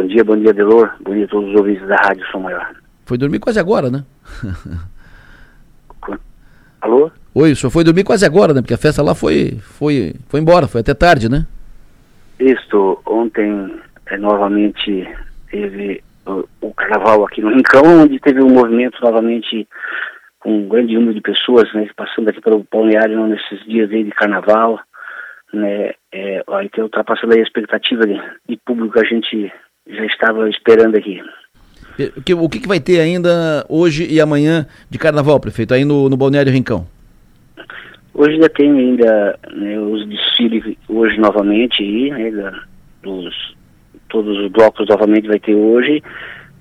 bom dia, bom dia, Delor. Bom dia a todos os ouvintes da Rádio Som Maior. Foi dormir quase agora, né? Alô? Oi, o senhor foi dormir quase agora, né? Porque a festa lá foi, foi, foi embora, foi até tarde, né? Isso, ontem é, novamente teve o, o, carnaval aqui no Rincão, onde teve um movimento novamente com um grande número de pessoas, né? Passando aqui pelo balneário nesses dias aí de carnaval, né? É, então está passando aí a expectativa de, de público que a gente já estava esperando aqui. O que, vai ter ainda hoje e amanhã de carnaval, prefeito, aí no, no Balneário Rincão? Hoje ainda tem ainda né, os desfiles hoje novamente aí, né, da, dos, todos os blocos novamente vai ter hoje,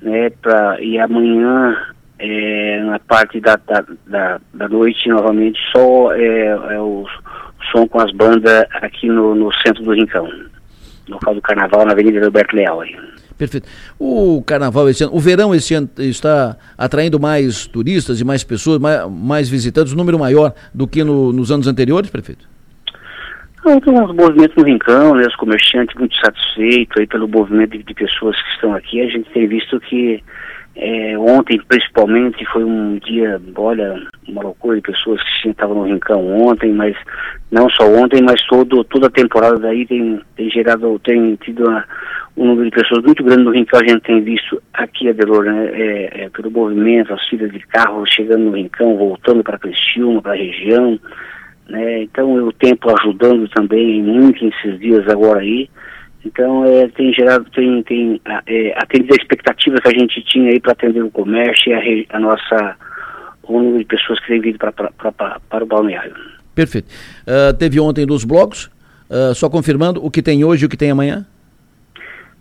né, pra, e amanhã é, na parte da, da, da, da, noite novamente só é, é o, o, som com as bandas aqui no, no centro do Rincão, no local do carnaval na Avenida Roberto Leal aí. Perfeito. O carnaval esse ano, o verão esse ano está atraindo mais turistas e mais pessoas, mais, mais visitantes, um número maior do que no, nos anos anteriores, prefeito? Não, tem uns movimentos no Rincão, né, os comerciantes muito satisfeitos aí pelo movimento de, de pessoas que estão aqui. A gente tem visto que é, ontem, principalmente, foi um dia, olha, uma loucura de pessoas que estavam no Rincão ontem, mas não só ontem, mas todo, toda a temporada daí tem, tem gerado, tem tido uma, um número de pessoas muito grande no Rincão. A gente tem visto aqui, Adelor, né, é, é, pelo movimento, as filas de carros chegando no Rincão, voltando para Criciúma, para a região, né, então o tempo ajudando também muito nesses dias agora aí. Então, é, tem gerado, tem, tem é, atendido a expectativa que a gente tinha aí para atender o comércio e a, a, nossa, o número de pessoas que têm vindo para o balneário. Perfeito. Uh, teve ontem dos blocos, uh, só confirmando o que tem hoje e o que tem amanhã?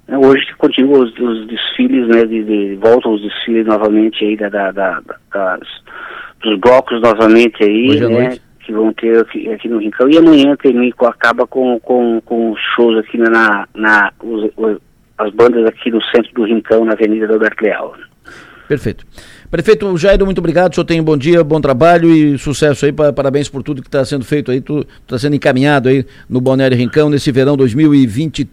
Hoje continua os, os desfiles, né, de, de, voltam os desfiles novamente aí da, da, da das, dos blocos novamente aí, hoje né? que vão ter aqui, aqui, no Rincão. E amanhã termina, acaba com, com, com shows aqui na, na os, os, as bandas aqui no centro do Rincão, na Avenida do Alberto Leal. Perfeito. Prefeito Jairo, muito obrigado. O senhor tem um bom dia, bom trabalho e sucesso aí. Parabéns por tudo que está sendo feito aí, está sendo encaminhado aí no Balneário Rincão nesse verão 2023.